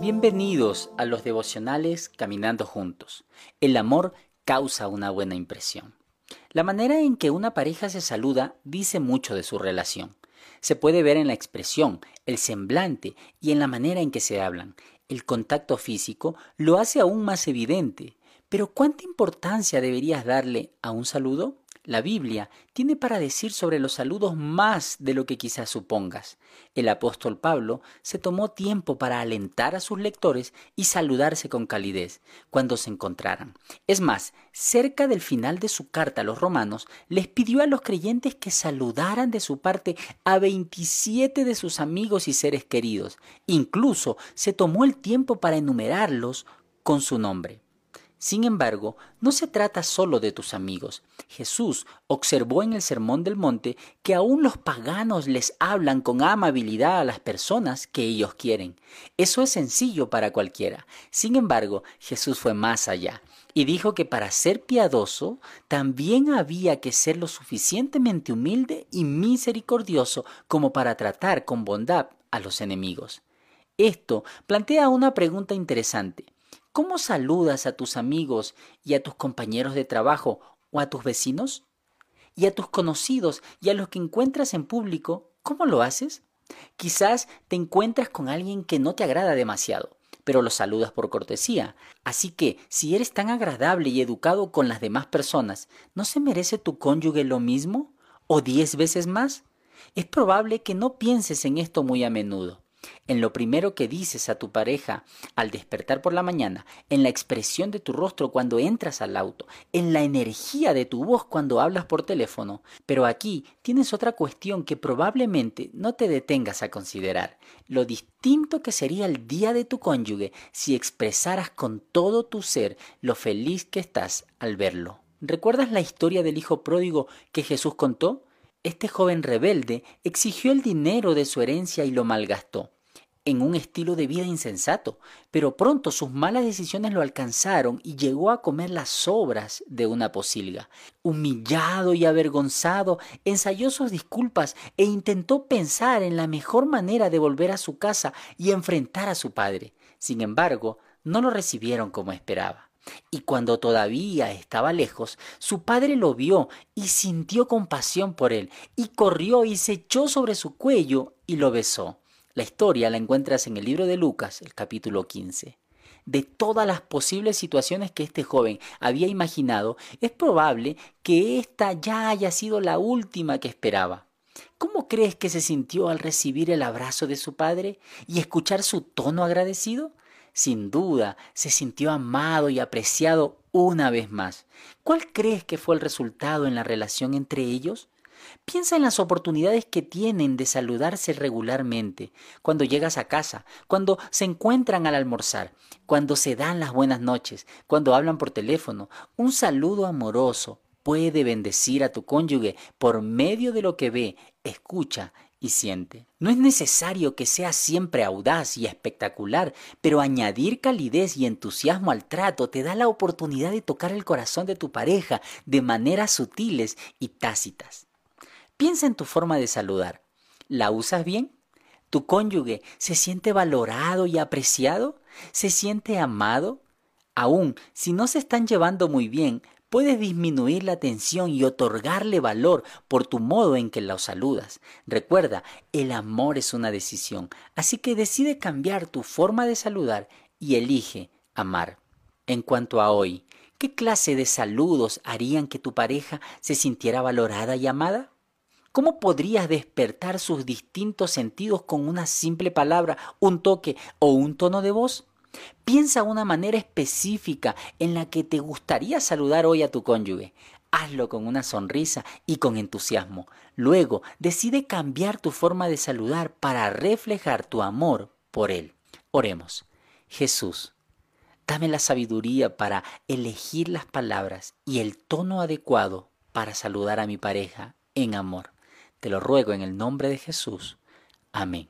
Bienvenidos a los devocionales Caminando Juntos. El amor causa una buena impresión. La manera en que una pareja se saluda dice mucho de su relación. Se puede ver en la expresión, el semblante y en la manera en que se hablan. El contacto físico lo hace aún más evidente. Pero ¿cuánta importancia deberías darle a un saludo? La Biblia tiene para decir sobre los saludos más de lo que quizás supongas. El apóstol Pablo se tomó tiempo para alentar a sus lectores y saludarse con calidez cuando se encontraran. Es más, cerca del final de su carta a los romanos, les pidió a los creyentes que saludaran de su parte a 27 de sus amigos y seres queridos. Incluso se tomó el tiempo para enumerarlos con su nombre. Sin embargo, no se trata solo de tus amigos. Jesús observó en el Sermón del Monte que aún los paganos les hablan con amabilidad a las personas que ellos quieren. Eso es sencillo para cualquiera. Sin embargo, Jesús fue más allá y dijo que para ser piadoso también había que ser lo suficientemente humilde y misericordioso como para tratar con bondad a los enemigos. Esto plantea una pregunta interesante. ¿Cómo saludas a tus amigos y a tus compañeros de trabajo o a tus vecinos? ¿Y a tus conocidos y a los que encuentras en público? ¿Cómo lo haces? Quizás te encuentras con alguien que no te agrada demasiado, pero lo saludas por cortesía. Así que, si eres tan agradable y educado con las demás personas, ¿no se merece tu cónyuge lo mismo? ¿O diez veces más? Es probable que no pienses en esto muy a menudo en lo primero que dices a tu pareja al despertar por la mañana, en la expresión de tu rostro cuando entras al auto, en la energía de tu voz cuando hablas por teléfono. Pero aquí tienes otra cuestión que probablemente no te detengas a considerar, lo distinto que sería el día de tu cónyuge si expresaras con todo tu ser lo feliz que estás al verlo. ¿Recuerdas la historia del hijo pródigo que Jesús contó? Este joven rebelde exigió el dinero de su herencia y lo malgastó en un estilo de vida insensato, pero pronto sus malas decisiones lo alcanzaron y llegó a comer las sobras de una posilga. Humillado y avergonzado, ensayó sus disculpas e intentó pensar en la mejor manera de volver a su casa y enfrentar a su padre. Sin embargo, no lo recibieron como esperaba. Y cuando todavía estaba lejos, su padre lo vio y sintió compasión por él, y corrió y se echó sobre su cuello y lo besó. La historia la encuentras en el libro de Lucas, el capítulo 15. De todas las posibles situaciones que este joven había imaginado, es probable que esta ya haya sido la última que esperaba. ¿Cómo crees que se sintió al recibir el abrazo de su padre y escuchar su tono agradecido? Sin duda, se sintió amado y apreciado una vez más. ¿Cuál crees que fue el resultado en la relación entre ellos? Piensa en las oportunidades que tienen de saludarse regularmente, cuando llegas a casa, cuando se encuentran al almorzar, cuando se dan las buenas noches, cuando hablan por teléfono. Un saludo amoroso puede bendecir a tu cónyuge por medio de lo que ve, escucha y siente. No es necesario que sea siempre audaz y espectacular, pero añadir calidez y entusiasmo al trato te da la oportunidad de tocar el corazón de tu pareja de maneras sutiles y tácitas. Piensa en tu forma de saludar. ¿La usas bien? ¿Tu cónyuge se siente valorado y apreciado? ¿Se siente amado? Aún si no se están llevando muy bien, puedes disminuir la tensión y otorgarle valor por tu modo en que lo saludas. Recuerda, el amor es una decisión, así que decide cambiar tu forma de saludar y elige amar. En cuanto a hoy, ¿qué clase de saludos harían que tu pareja se sintiera valorada y amada? ¿Cómo podrías despertar sus distintos sentidos con una simple palabra, un toque o un tono de voz? Piensa una manera específica en la que te gustaría saludar hoy a tu cónyuge. Hazlo con una sonrisa y con entusiasmo. Luego, decide cambiar tu forma de saludar para reflejar tu amor por él. Oremos. Jesús, dame la sabiduría para elegir las palabras y el tono adecuado para saludar a mi pareja en amor. Te lo ruego en el nombre de Jesús. Amén.